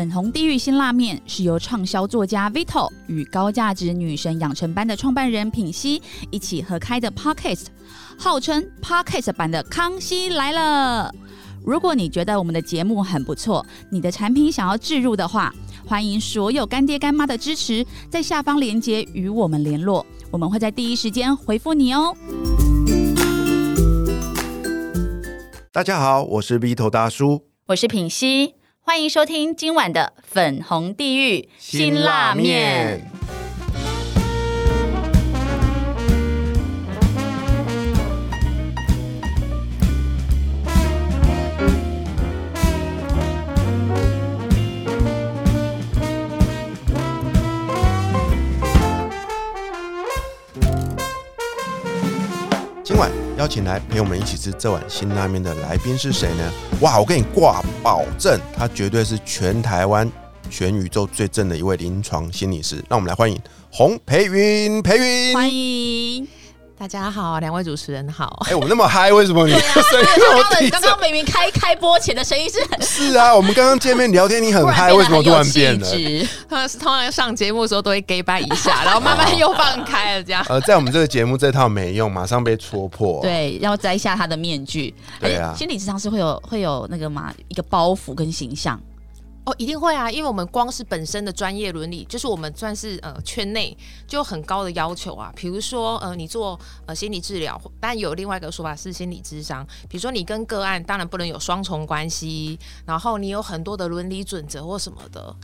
粉红地狱新辣面是由畅销作家 Vito 与高价值女神养成班的创办人品熙一起合开的 Podcast，号称 Podcast 版的《康熙来了》。如果你觉得我们的节目很不错，你的产品想要置入的话，欢迎所有干爹干妈的支持，在下方链接与我们联络，我们会在第一时间回复你哦。大家好，我是 Vito 大叔，我是品熙，欢迎收听今晚的粉红地狱辛辣面。邀请来陪我们一起吃这碗新拉面的来宾是谁呢？哇，我跟你挂保证，他绝对是全台湾、全宇宙最正的一位临床心理师。让我们来欢迎洪培云，培云，欢迎。大家好，两位主持人好。哎、我们那么嗨，为什么你的声音那么低？刚刚明明开开播前的声音是很是啊，我们刚刚见面聊天，你很嗨，为什么突然变了？他们是通常上节目的时候都会 gay 拜一下，然后慢慢又放开了，这样。呃，在我们这个节目这套没用，马上被戳破。对，要摘下他的面具。对啊心理智商是会有会有那个嘛一个包袱跟形象。一定会啊，因为我们光是本身的专业伦理，就是我们算是呃圈内就很高的要求啊。比如说呃，你做呃心理治疗，但有另外一个说法是心理智商。比如说你跟个案当然不能有双重关系，然后你有很多的伦理准则或什么的。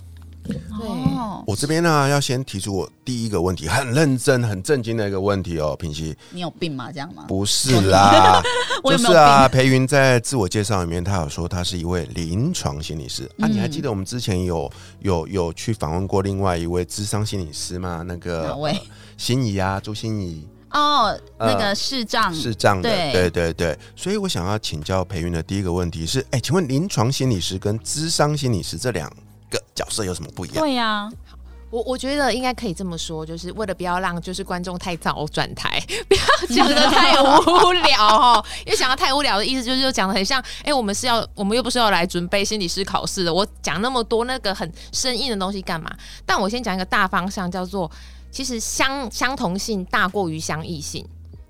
对，哦，我这边呢，要先提出我第一个问题，很认真、很震惊的一个问题哦，平熙。你有病吗？这样吗？不是啦，就是啊，裴云在自我介绍里面，他有说他是一位临床心理师、啊。嗯你还记得我们之前有有有去访问过另外一位智商心理师吗？那个哪位？心仪啊，朱心仪哦，呃那个视障是这样的，对对对对。所以我想要请教裴云的第一个问题是：哎、请问临床心理师跟智商心理师这两个角色有什么不一样？对呀、我我觉得应该可以这么说，就是为了不要让就是观众太早转台，不要讲的太无聊哦。因为讲的太无聊的意思就是就讲的很像，哎、我们是要我们又不是要来准备心理师考试的，我讲那么多那个很生硬的东西干嘛？但我先讲一个大方向，叫做其实相相同性大过于相异性。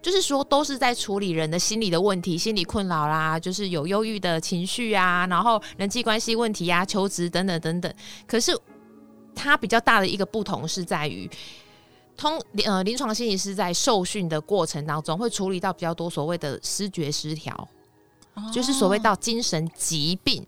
就是说，都是在处理人的心理的问题、心理困扰啦，就是有忧郁的情绪啊，然后人际关系问题啊、求职等等等等。可是它比较大的一个不同是在于，通呃临床心理师在受训的过程当中，会处理到比较多所谓的失觉失调，就是所谓到精神疾病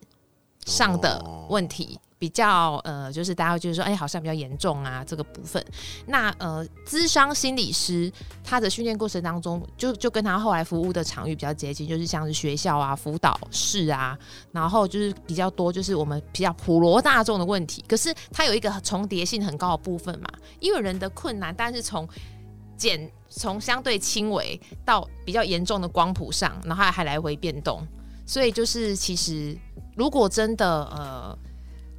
上的问题。比较呃，就是大家会觉得说，哎、好像比较严重啊，这个部分。那呃，咨商心理师他的训练过程当中，就就跟他后来服务的场域比较接近，就是像是学校啊、辅导室啊，然后就是比较多，就是我们比较普罗大众的问题。可是它有一个重叠性很高的部分嘛，因为人的困难，但是从简从相对轻微到比较严重的光谱上，然后还来回变动，所以就是其实如果真的呃。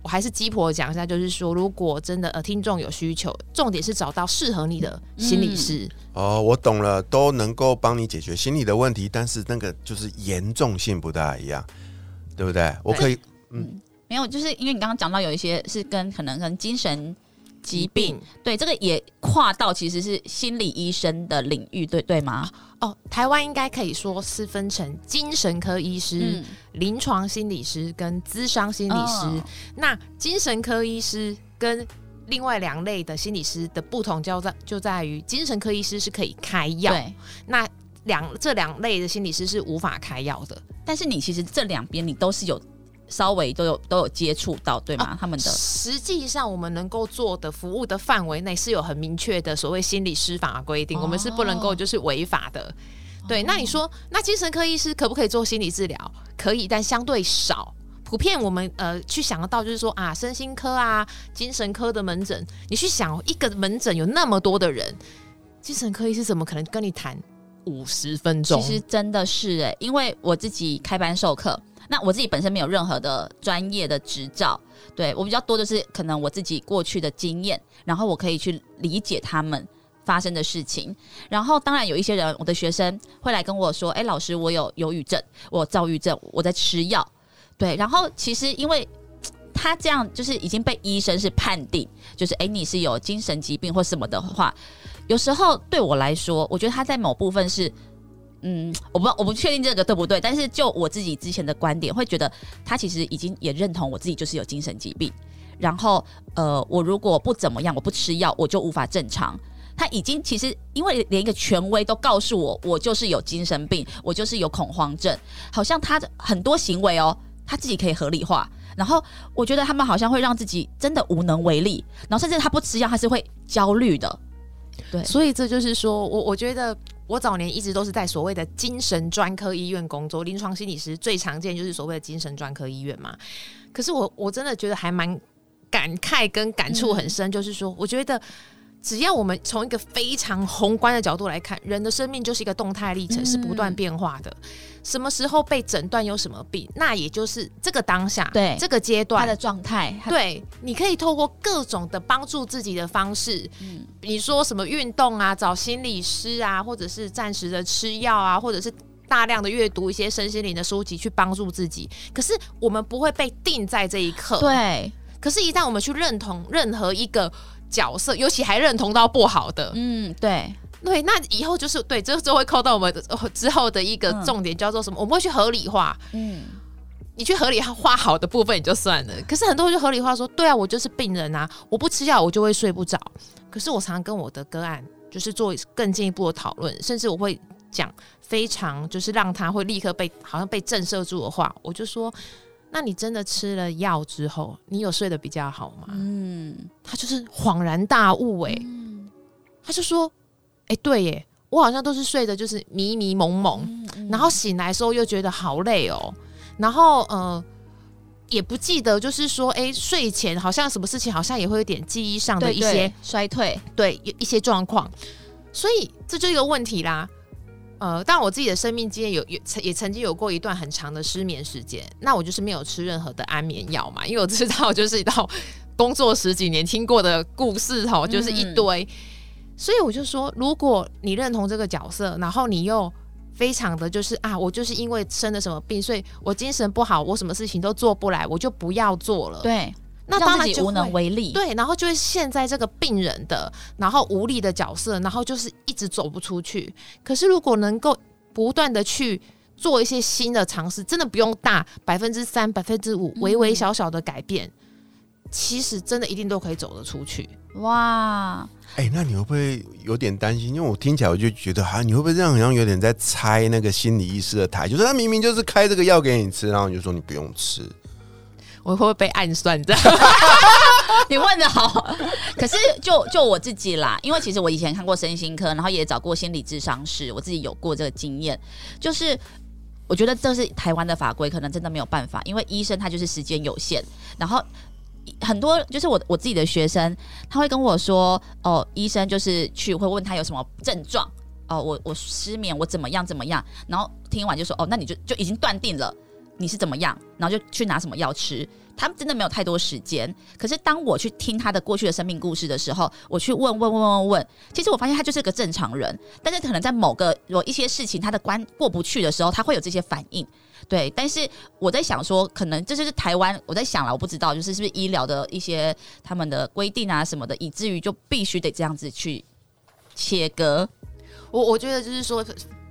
我还是鸡婆讲一下，就是说，如果真的呃听众有需求，重点是找到适合你的心理师。哦，我懂了，都能够帮你解决心理的问题，但是那个就是严重性不大一样，对不对？我可以，嗯没有，就是因为你刚刚讲到有一些是跟可能跟精神疾病，对这个也跨到其实是心理医生的领域，对对吗？哦，台湾应该可以说是分成精神科医师、嗯，临床心理师跟咨商心理师。哦那精神科医师跟另外两类的心理师的不同就在就在于，精神科医师是可以开药，那两这两类的心理师是无法开药的。但是你其实这两边你都是有稍微都有都有接触到，对吗？他们的实际上，我们能够做的服务的范围内是有很明确的所谓心理师法规定，哦我们是不能够就是违法的。对，那你说，那精神科医师可不可以做心理治疗？可以，但相对少。普遍我们呃去想得到，就是说啊，身心科啊、精神科的门诊，你去想一个门诊有那么多的人，精神科医师怎么可能跟你谈五十分钟？其实真的是哎、因为我自己开班授课，那我自己本身没有任何的专业的执照，对我比较多的是可能我自己过去的经验，然后我可以去理解他们。发生的事情，然后当然有一些人，我的学生会来跟我说：“哎、老师，我有忧郁症，我有躁郁症，我在吃药。”对，然后其实因为他这样就是已经被医生是判定，就是哎、你是有精神疾病或什么的话，有时候对我来说，我觉得他在某部分是。嗯，我不我不确定这个对不对，但是就我自己之前的观点，会觉得他其实已经也认同我自己就是有精神疾病，然后呃，我如果不怎么样，我不吃药，我就无法正常。他已经其实因为连一个权威都告诉我，我就是有精神病，我就是有恐慌症，好像他的很多行为哦，他自己可以合理化。然后我觉得他们好像会让自己真的无能为力，然后甚至他不吃药，他是会焦虑的。对，所以这就是说我我觉得我早年一直都是在所谓的精神专科医院工作，临床心理师最常见就是所谓的精神专科医院嘛。可是我我真的觉得还蛮感慨跟感触很深，就是说，我觉得。只要我们从一个非常宏观的角度来看，人的生命就是一个动态历程，嗯是不断变化的。什么时候被诊断有什么病，那也就是这个当下，对。这个阶段。他的状态，对，你可以透过各种的帮助自己的方式，嗯。你说什么运动啊，找心理师啊，或者是暂时的吃药啊，或者是大量的阅读一些身心灵的书籍去帮助自己。可是我们不会被定在这一刻，。对，可是，一旦我们去认同任何一个角色，尤其还认同到不好的，嗯，对，对，那以后就是对，这就会扣到我们呃之后的一个嗯重点，叫做什么？我们会去合理化。嗯，你去合理化好的部分也就算了，可是很多人就合理化说，对啊，我就是病人啊，我不吃药我就会睡不着。可是我常常跟我的个案就是做更进一步的讨论，甚至我会讲非常就是让他会立刻被好像被震慑住的话，我就说，那你真的吃了药之后，你有睡得比较好吗？嗯，他就是恍然大悟、欸，他就说，哎、对耶，我好像都是睡得就是迷迷蒙蒙，嗯然后醒来的时候又觉得好累哦，然后呃也不记得，就是说，哎，睡前好像什么事情好像也会有点记忆上的一些衰退，对有一些状况，所以这就一个问题啦。呃，但我自己的生命经验有有曾也曾经有过一段很长的失眠时间，那我就是没有吃任何的安眠药嘛，因为我知道就是到工作十几年听过的故事吼，就是一堆，所以我就说，如果你认同这个角色，然后你又非常的就是啊，我就是因为生了什么病，所以我精神不好，我什么事情都做不来，我就不要做了。，对，那当然就无能为力，对，然后就会陷在这个病人的，然后无力的角色，然后就是一直走不出去。可是如果能够不断的去做一些新的尝试，真的不用大百分之三、百分之五，微微小小的改变，其实真的一定都可以走得出去。哇，哎、那你会不会有点担心？因为我听起来我就觉得，哈、你会不会这样好像有点在拆那个心理医师的台？就是他明明就是开这个药给你吃，然后你就说你不用吃。我会不会被暗算这样？你问的好，可是就就我自己啦，因为其实我以前看过身心科，然后也找过心理智商师，我自己有过这个经验，就是我觉得这是台湾的法规，可能真的没有办法，因为医生他就是时间有限，然后。很多就是我我自己的学生，他会跟我说，哦，医生就是去会问他有什么症状，哦，我我失眠，我怎么样怎么样，然后听完就说，哦，那你就就已经断定了你是怎么样，然后就去拿什么药吃，他们真的没有太多时间。可是当我去听他的过去的生命故事的时候，我去问问问问问，其实我发现他就是个正常人，但是可能在某个有一些事情他的关过不去的时候，他会有这些反应。对，但是我在想说，可能这就是台湾，我在想了，我不知道，就是是不是医疗的一些他们的规定啊什么的，以至于就必须得这样子去切割。我我觉得就是说，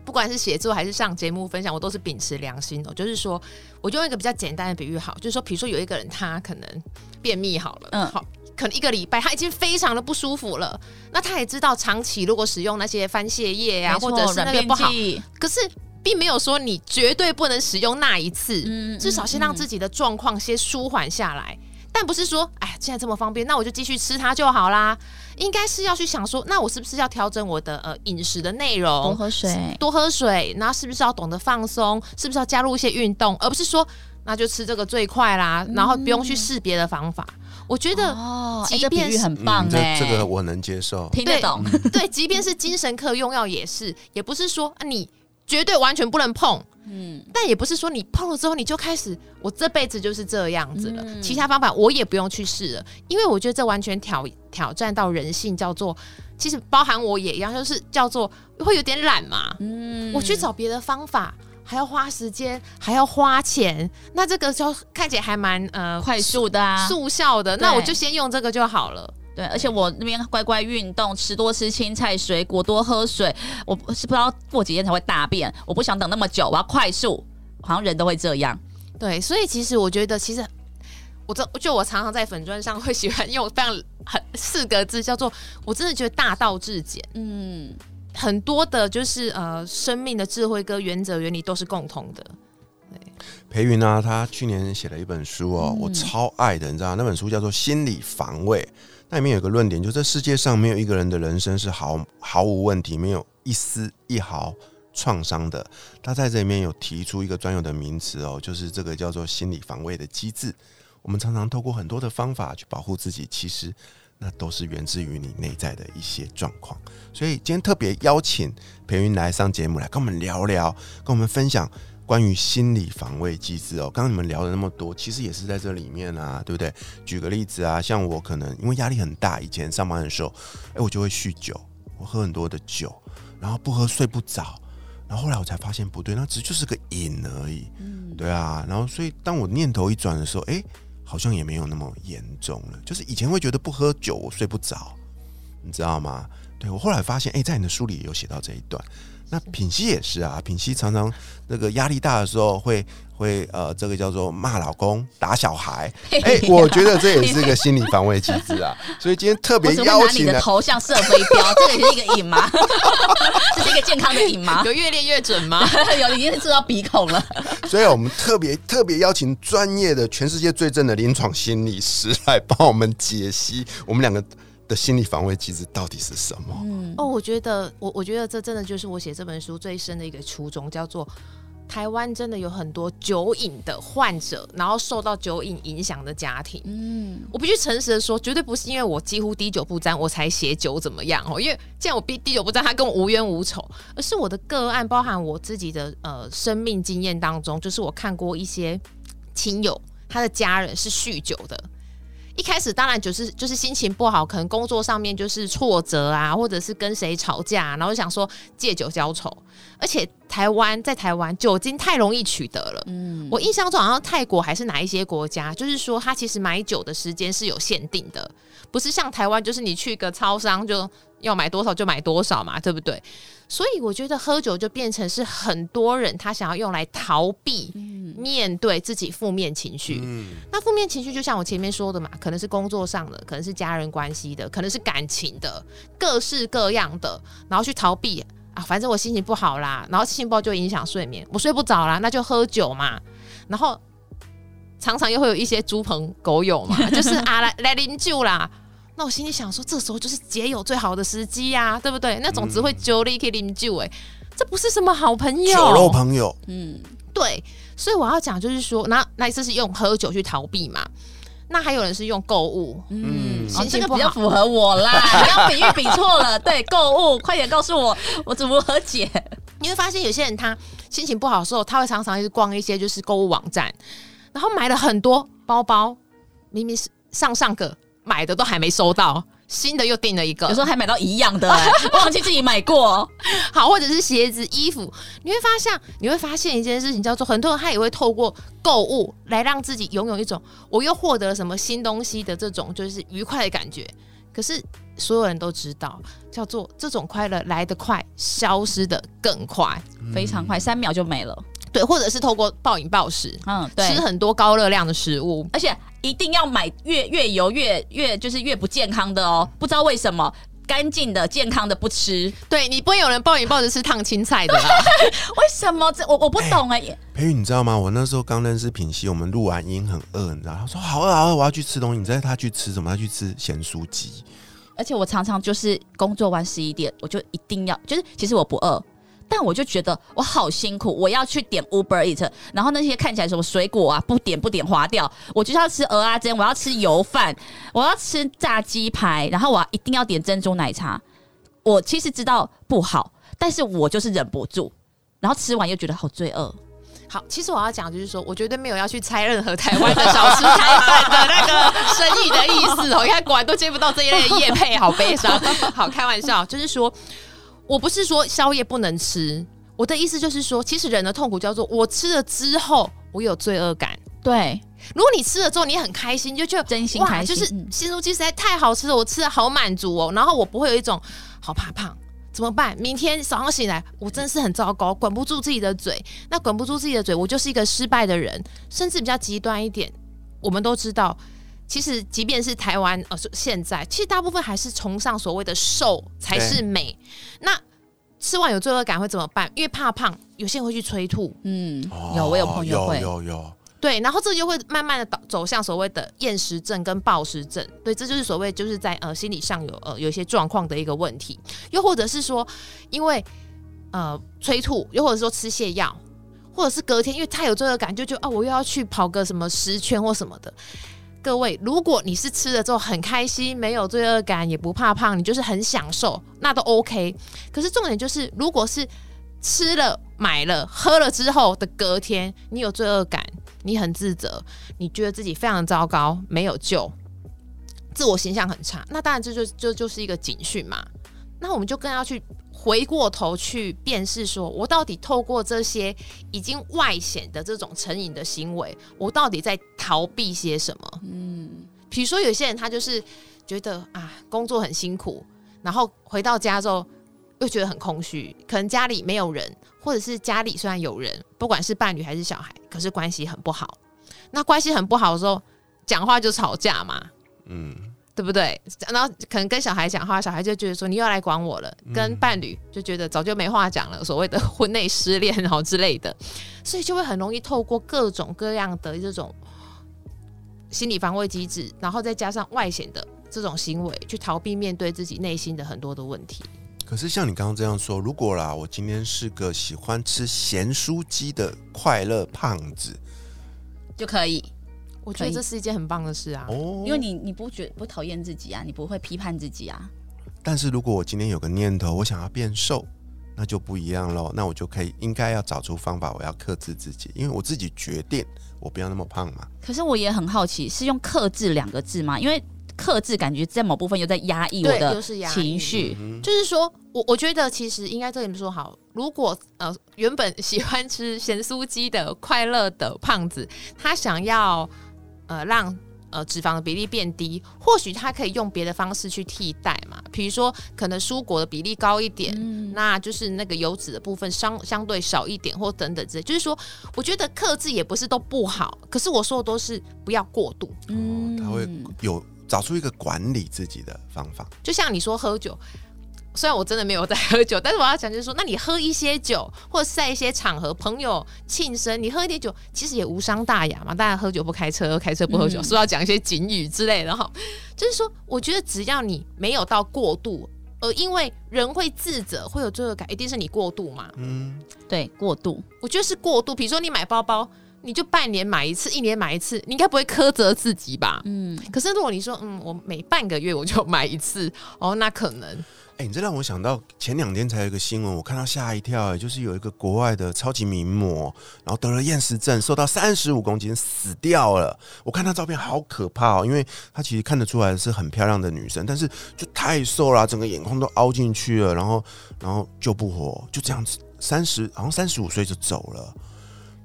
不管是写作还是上节目分享，我都是秉持良心的。就是说，我就用一个比较简单的比喻好，就是说，比如说有一个人他可能便秘好了，嗯好。可能一个礼拜他已经非常的不舒服了，那他也知道长期如果使用那些番泻叶啊，或者是便个不好，可是并没有说你绝对不能使用那一次，嗯至少先让自己己的状况先舒缓下来。但不是说，哎，现在这么方便，那我就继续吃它就好啦。应该是要去想说，那我是不是要调整我的呃饮食的内容，多喝水。多喝水，然后是不是要懂得放松，是不是要加入一些运动，而不是说那就吃这个最快啦，然后不用去试别的方法。我觉得哦，这比喻便是很棒嗯这个我能接受。听得懂。对，即便是精神科用药也是，也不是说啊你绝对完全不能碰，嗯，但也不是说你碰了之后你就开始，我这辈子就是这样子了，嗯。其他方法我也不用去试了，因为我觉得这完全挑挑战到人性，叫做其实包含我也一样，就是叫做会有点懒嘛，嗯。我去找别的方法。还要花时间，还要花钱，那这个就看起来还蛮呃快速的啊，速效的，那我就先用这个就好了。对，而且我那边乖乖运动，吃多吃青菜水果，多喝水。我是不知道过几天才会大便，我不想等那么久，我要快速。好像人都会这样。对，所以其实我觉得，其实我这就我常常在粉砖上会喜欢用非常很四个字，叫做我真的觉得大道至简。嗯，很多的就是呃生命的智慧跟原则原理都是共同的。裴云啊，他去年写了一本书哦，嗯我超爱的，你知道那本书叫做《心理防卫》，那里面有个论点，就这世界上没有一个人的人生是毫毫无问题，没有一丝一毫创伤的。他在这里面有提出一个专有的名词哦，就是这个叫做心理防卫的机制。我们常常透过很多的方法去保护自己，其实那都是源自于你内在的一些状况。所以今天特别邀请裴云来上节目，来跟我们聊聊，跟我们分享关于心理防卫机制哦。刚刚你们聊了那么多，其实也是在这里面啊，对不对？举个例子啊，像我可能因为压力很大，以前上班的时候，哎，我就会酗酒，我喝很多的酒，然后不喝睡不着。然后后来我才发现不对，那只就是个瘾而已，嗯对啊。然后所以当我念头一转的时候，哎，好像也没有那么严重了。就是以前会觉得不喝酒我睡不着，你知道吗？对我后来发现，哎，在你的书里也有写到这一段。那品熙也是啊，品熙常常那个压力大的时候会会呃，这个叫做骂老公、打小孩。哎、我觉得这也是一个心理防卫机制啊。所以今天特别邀请了，头像射飞镖，这个也是一个瘾吗？这是一个健康的瘾吗？有越练越准吗？有，已经是做到鼻孔了。所以我们特别特别邀请专业的全世界最正的临床心理师来帮我们解析我们两个的心理防卫机制到底是什么。嗯，哦，我觉得我我觉得这真的就是我写这本书最深的一个初衷，叫做台湾真的有很多酒瘾的患者，然后受到酒瘾影响的家庭。嗯，我必须诚实的说，绝对不是因为我几乎滴酒不沾，我才写酒怎么样哦。因为既然我滴滴酒不沾，他跟我无冤无仇，而是我的个案，包含我自己的呃生命经验当中，就是我看过一些亲友，他的家人是酗酒的。一开始当然就是就是心情不好，可能工作上面就是挫折啊，或者是跟谁吵架，然后想说借酒浇愁。而且台湾在台湾酒精太容易取得了，嗯，我印象中好像泰国还是哪一些国家，就是说它其实买酒的时间是有限定的，不是像台湾就是你去个超商就要买多少就买多少嘛，对不对？所以我觉得喝酒就变成是很多人他想要用来逃避面对自己负面情绪。嗯，那负面情绪就像我前面说的嘛，可能是工作上的，可能是家人关系的，可能是感情的，各式各样的，然后去逃避啊，反正我心情不好啦，然后心情不好就影响睡眠，我睡不着啦，那就喝酒嘛，然后常常又会有一些猪朋狗友嘛，就是啊来来啉酒啦。那我心里想说，这时候就是解友最好的时机呀、对不对？那种只会酒力可以啉酒，哎，这不是什么好朋友。酒肉朋友，嗯，对，所以我要讲就是说，那那一次是用喝酒去逃避嘛？那还有人是用购物，嗯，嗯哦，这个心情比较符合我啦。你要比喻比错了，对，购物，快点告诉我，我怎么和解？你会发现有些人他心情不好的时候，他会常常去逛一些就是购物网站，然后买了很多包包，明明是上上个买的都还没收到，新的又订了一个，有时候还买到一样的、欸，忘记自己买过。好，或者是鞋子、衣服，你会发现，你会发现一件事情，叫做很多人他也会透过购物来让自己拥有一种我又获得了什么新东西的这种就是愉快的感觉。可是所有人都知道，叫做这种快乐来得快，消失的更快。非常快，三秒就没了。对，或者是透过暴饮暴食，嗯，对吃，很多高热量的食物。而且一定要买越越油越越就是越不健康的哦，不知道为什么。干净的、健康的不吃，对你不会有人暴饮暴食吃烫青菜的啦。为什么？这我我不懂哎、培宇，你知道吗？我那时候刚认识品熙，我们录完音很饿，你知道，他说好饿好饿，我要去吃东西。你知道他去吃什么？他去吃咸酥鸡。而且我常常就是工作完十一点，我就一定要，就是其实我不饿，但我就觉得我好辛苦，我要去点 Uber Eat，然后那些看起来什么水果啊，不点不点划掉，我就是要吃鹅啊煎，我要吃油饭，我要吃炸鸡排，然后我一定要点珍珠奶茶。我其实知道不好，但是我就是忍不住，然后吃完又觉得好罪恶。好，其实我要讲就是说，我绝对没有要去拆任何台湾的小吃摊贩的那个生意的意思哦。你看，果然都接不到这一类的业配，好悲伤。好，开玩笑，就是说我不是说宵夜不能吃，我的意思就是说，其实人的痛苦叫做我吃了之后我有罪恶感。对，如果你吃了之后你很开心，就觉得真心哇，开心，就是嗯咸酥鸡实在太好吃了，我吃的好满足哦，然后我不会有一种好怕胖。怎么办？明天早上醒来，我真的是很糟糕，管不住自己的嘴。那管不住自己的嘴，我就是一个失败的人。甚至比较极端一点，我们都知道，其实即便是台湾，呃，现在其实大部分还是崇尚所谓的瘦才是美。那吃完有罪恶感会怎么办？因为怕胖，有些人会去催吐，嗯，哦有我有朋友会，有有有，对，然后这就会慢慢的导走向所谓的厌食症跟暴食症，对，这就是所谓就是在呃心理上有呃有一些状况的一个问题，又或者是说因为呃催吐，又或者说吃泻药，或者是隔天因为太有罪恶感，就觉得啊我又要去跑个什么十圈或什么的。各位，如果你是吃了之后很开心，没有罪恶感，也不怕胖，你就是很享受，那都 OK。可是重点就是，如果是吃了、买了、喝了之后的隔天，你有罪恶感，你很自责，你觉得自己非常糟糕，没有救，自我形象很差，那当然这就就就是一个警讯嘛。那我们就更要去回过头去辨识，说我到底透过这些已经外显的这种成瘾的行为，我到底在逃避些什么？嗯，比如说有些人他就是觉得啊，工作很辛苦，然后回到家之后又觉得很空虚，可能家里没有人，或者是家里虽然有人，不管是伴侣还是小孩，可是关系很不好。那关系很不好的时候，讲话就吵架嘛，嗯，对不对？然后可能跟小孩讲话，小孩就觉得说你又要来管我了；跟伴侣就觉得早就没话讲了，所谓的婚内失恋然后之类的，所以就会很容易透过各种各样的这种心理防卫机制，然后再加上外显的这种行为，去逃避面对自己内心的很多的问题。可是像你刚刚这样说，如果啦，我今天是个喜欢吃咸酥鸡的快乐胖子，就可以，我觉得这是一件很棒的事啊！哦，因为你你不觉不讨厌自己啊，你不会批判自己啊，但是如果我今天有个念头，我想要变瘦，那就不一样喽。那我就可以应该要找出方法，我要克制自己，因为我自己决定我不要那么胖嘛。可是我也很好奇，是用克制两个字吗？因为克制感觉在某部分又在压抑我对，的又是压抑情绪，嗯就是说我我觉得其实应该这么说好，如果呃原本喜欢吃咸酥鸡的快乐的胖子，他想要呃让呃脂肪的比例变低，或许他可以用别的方式去替代嘛，比如说可能蔬果的比例高一点，嗯，那就是那个油脂的部分相相对少一点，或等等之类。就是说，我觉得克制也不是都不好，可是我说的都是不要过度。嗯他会有找出一个管理自己的方法。就像你说喝酒，虽然我真的没有在喝酒，但是我要讲就是说，那你喝一些酒，或者是在一些场合，朋友庆生，你喝一点酒，其实也无伤大雅嘛。大家，喝酒不开车，开车不喝酒，嗯说要讲一些警语之类的哈。就是说，我觉得只要你没有到过度。呃，因为人会自责，会有罪恶感，一定是你过度嘛。嗯，对过度，我觉得是过度。比如说你买包包，你就半年买一次，一年买一次，你应该不会苛责自己吧？嗯，可是如果你说，嗯，我每半个月我就买一次，哦，那可能哎、你这让我想到前两天才有一个新闻，我看到吓一跳、哎，就是有一个国外的超级名模，然后得了厌食症，瘦到三十五公斤，死掉了。我看她照片好可怕哦，因为她其实看得出来是很漂亮的女生，但是就太瘦了，整个眼眶都凹进去了，然后然后救不活，就这样子，三十好像三十五岁就走了。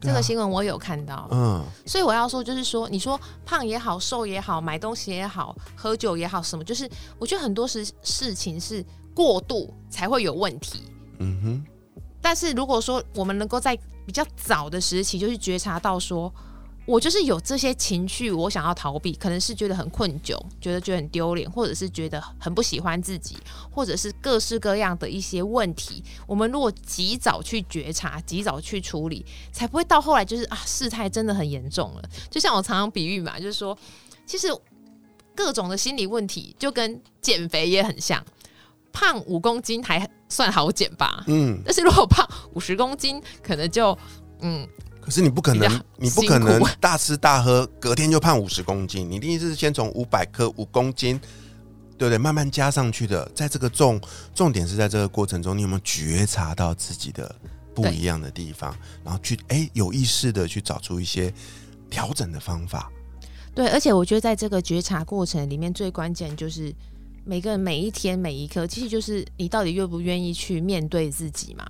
这个新闻我有看到。嗯，所以我要说，就是说，你说胖也好，瘦也好，买东西也好，喝酒也好，什么，就是我觉得很多事事情是过度才会有问题。嗯哼，但是如果说我们能够在比较早的时期就去觉察到说，我就是有这些情绪，我想要逃避，可能是觉得很困窘，觉得觉得很丢脸，或者是觉得很不喜欢自己，或者是各式各样的一些问题。我们如果及早去觉察，及早去处理，才不会到后来就是啊，事态真的很严重了。就像我常常比喻嘛，就是说，其实各种的心理问题就跟减肥也很像，胖五公斤还算好减吧。嗯，但是如果胖五十公斤，可能就嗯，可是你不可能，你不可能大吃大喝，隔天就胖五十公斤。你一定是先从五百克五公斤，对不对？慢慢加上去的。在这个重重点是在这个过程中，你有没有觉察到自己的不一样的地方，然后去哎有意识的去找出一些调整的方法。对。而且我觉得在这个觉察过程里面，最关键就是每个人每一天每一刻，其实就是你到底愿不愿意去面对自己嘛。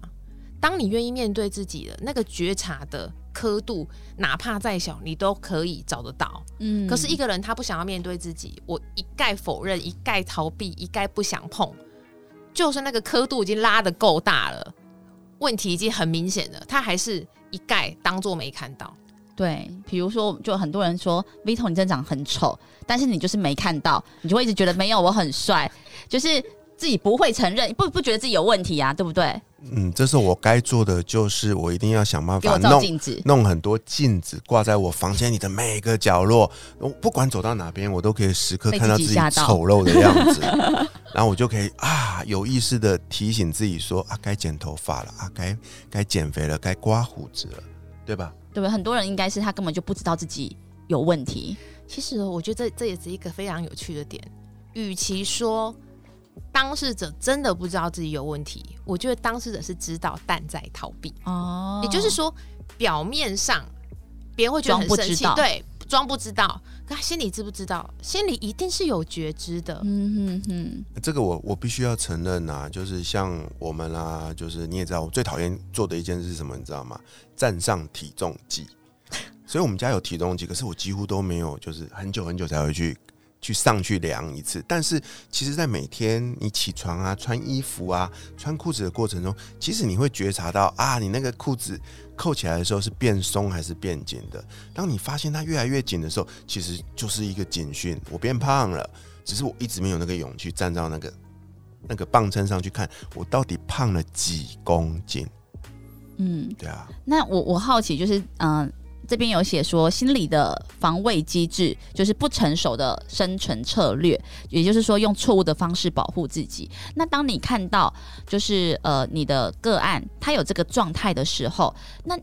当你愿意面对自己的那个觉察的刻度，哪怕再小，你都可以找得到。嗯可是一个人他不想要面对自己，我一概否认，一概逃避，一概不想碰，就算那个刻度已经拉得够大了，问题已经很明显了，他还是一概当做没看到。对，比如说，就很多人说 Vito 你真的长很丑，但是你就是没看到，你就会一直觉得没有我很帅，就是自己不会承认，不不觉得自己有问题啊，对不对？嗯，这时候我该做的就是我一定要想办法弄镜子，弄很多镜子挂在我房间里的每个角落，我不管走到哪边，我都可以时刻看到自己丑陋的样子，然后我就可以啊有意识的提醒自己说啊该剪头发了啊该该减肥了该刮胡子了，对吧？对不对？很多人应该是他根本就不知道自己有问题，其实我觉得这这也是一个非常有趣的点。与其说当事者真的不知道自己有问题，我觉得当事者是知道但在逃避。哦也就是说，表面上别人会觉得很生气，对，装不知道，可他心里知不知道？心里一定是有觉知的。嗯哼哼，这个我我必须要承认啊，就是像我们啊，就是你也知道，我最讨厌做的一件事是什么，你知道吗？站上体重计。所以我们家有体重计，可是我几乎都没有，就是很久很久才会去去上去量一次。但是其实，在每天你起床啊、穿衣服啊、穿裤子的过程中，其实你会觉察到啊，你那个裤子扣起来的时候是变松还是变紧的。当你发现它越来越紧的时候，其实就是一个警讯，我变胖了。只是我一直没有那个勇气站到那个那个磅秤上去看，我到底胖了几公斤？嗯，对啊，那我我好奇就是，嗯、这边有写说心理的防卫机制就是不成熟的生存策略，也就是说用错误的方式保护自己。那当你看到就是呃你的个案他有这个状态的时候，那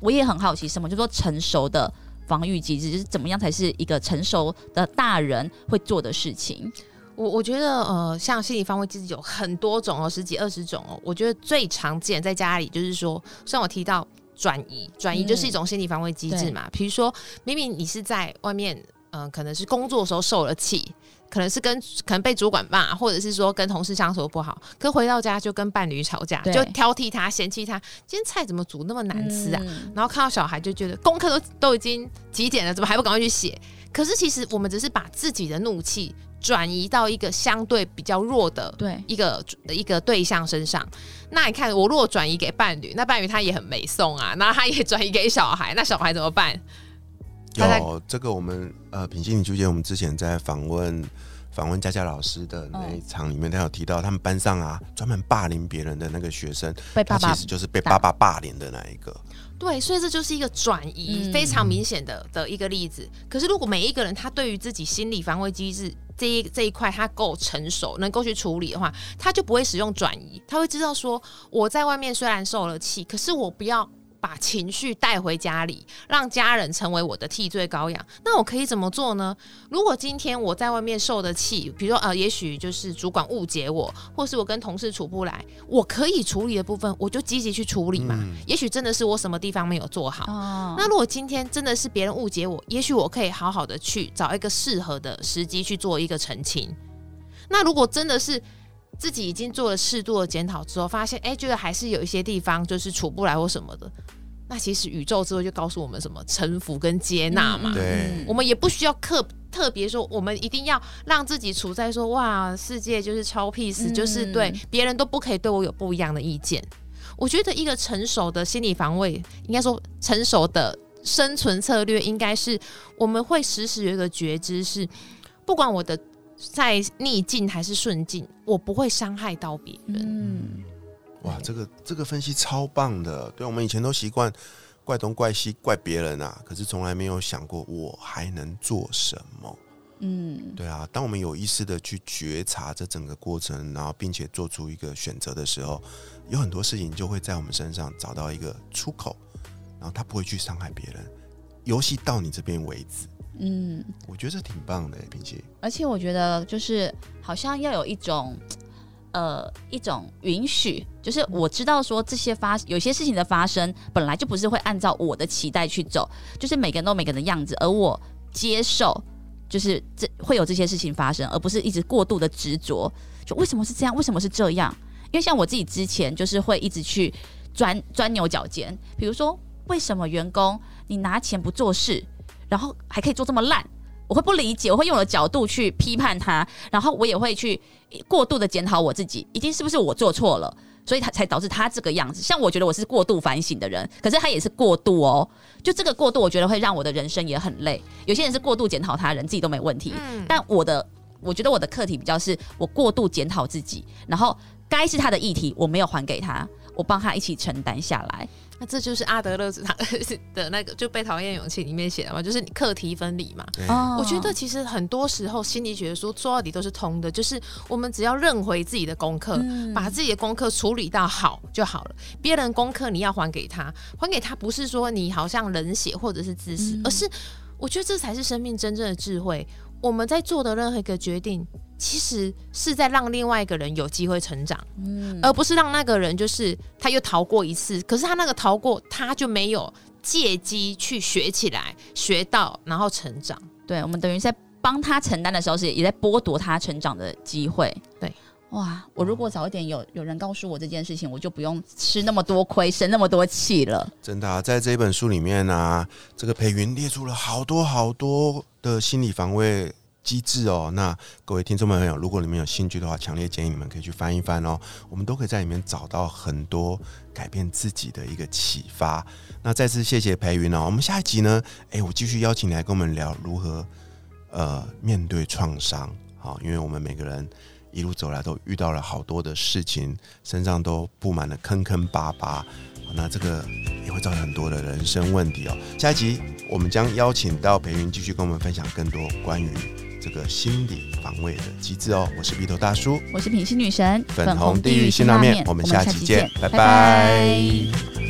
我也很好奇，什么叫做成熟的防御机制？就是怎么样才是一个成熟的大人会做的事情？我我觉得呃，像心理防卫机制有很多种哦，十几二十种哦。我觉得最常见在家里就是说，像我提到转移，转移就是一种心理防卫机制嘛。比如说，明明你是在外面，嗯、可能是工作的时候受了气，可能是跟可能被主管骂，或者是说跟同事相处不好，可回到家就跟伴侣吵架，就挑剔他、嫌弃他，今天菜怎么煮那么难吃啊？嗯然后看到小孩就觉得功课都都已经几点了，怎么还不赶快去写？可是其实我们只是把自己的怒气转移到一个相对比较弱的对，一个一个对象身上。那你看，我如果转移给伴侣，那伴侣他也很没送啊，那他也转移给小孩，那小孩怎么办？有这个我们呃，品心，理纠结我们之前在访问访问佳佳老师的那一场里面，他有提到他们班上啊，专门霸凌别人的那个学生，被爸爸他其实就是被爸爸霸凌的那一个。对，所以这就是一个转移、嗯非常明显的的一个例子。可是，如果每一个人他对于自己心理防卫机制这一这一块他够成熟，能够去处理的话，他就不会使用转移，他会知道说我在外面虽然受了气，可是我不要。把情绪带回家里，让家人成为我的替罪羔羊。那我可以怎么做呢？如果今天我在外面受的气，比如说呃，也许就是主管误解我，或是我跟同事处不来，我可以处理的部分，我就积极去处理嘛。嗯也许真的是我什么地方没有做好。哦那如果今天真的是别人误解我，也许我可以好好的去找一个适合的时机去做一个澄清。那如果真的是自己已经做了适度的检讨之后，发现哎，觉得还是有一些地方就是处不来或什么的，那其实宇宙之后就告诉我们什么臣服跟接纳嘛。嗯对我们也不需要特特别说，我们一定要让自己处在说哇，世界就是超 peace，、嗯就是对别人都不可以对我有不一样的意见。我觉得一个成熟的心理防卫，应该说成熟的生存策略，应该是我们会时时有一个觉知是，不管我的在逆境还是顺境，我不会伤害到别人。嗯，哇，这个这个分析超棒的。对，我们以前都习惯怪东怪西怪别人啊，可是从来没有想过我还能做什么。嗯，对啊，当我们有意识的去觉察这整个过程，然后并且做出一个选择的时候，有很多事情就会在我们身上找到一个出口，然后他不会去伤害别人。游戏到你这边为止，嗯，我觉得这挺棒的，并且而且我觉得就是好像要有一种。呃，一种允许，就是我知道说这些发有些事情的发生，本来就不是会按照我的期待去走，就是每个人都每个人的样子，而我接受，就是这会有这些事情发生，而不是一直过度的执着，就为什么是这样，为什么是这样？因为像我自己之前就是会一直去钻钻牛角尖。比如说，为什么员工你拿钱不做事，然后还可以做这么烂？我会不理解，我会用我的角度去批判他，然后我也会去过度的检讨我自己，一定是不是我做错了，所以他才导致他这个样子。像我觉得我是过度反省的人，可是他也是过度哦。就这个过度，我觉得会让我的人生也很累。有些人是过度检讨他人，自己都没问题，嗯但我的我觉得我的课题比较是我过度检讨自己，然后该是他的议题我没有还给他，我帮他一起承担下来。那这就是阿德勒他 的那个就被讨厌勇气里面写的嘛，就是课题分离嘛。我觉得其实很多时候心理学说说到底都是通的，就是我们只要认回自己的功课，嗯把自己的功课处理到好就好了。别人功课你要还给他，还给他不是说你好像冷血或者是自私，嗯而是我觉得这才是生命真正的智慧。我们在做的任何一个决定，其实是在让另外一个人有机会成长，嗯而不是让那个人就是他又逃过一次，可是他那个逃过，他就没有借机去学起来、学到，然后成长。对，我们等于在帮他承担的时候，是也在剥夺他成长的机会。对，哇，我如果早一点有有人告诉我这件事情，我就不用吃那么多亏，生那么多气了。真的、啊，在这本书里面呢、这个裴云列出了好多好多的心理防卫机制哦。那各位听众朋友，如果你们有兴趣的话，强烈建议你们可以去翻一翻哦。我们都可以在里面找到很多改变自己的一个启发。那再次谢谢裴云哦。我们下一集呢，诶，我继续邀请你来跟我们聊如何呃面对创伤。好，因为我们每个人一路走来都遇到了好多的事情，身上都布满了坑坑巴巴。那这个也会造成很多的人生问题哦。下一集我们将邀请到裴云继续跟我们分享更多关于这个心理防卫的机制哦。我是鼻头大叔，我是品心女神，粉红地狱辛拉面我们下期见拜拜拜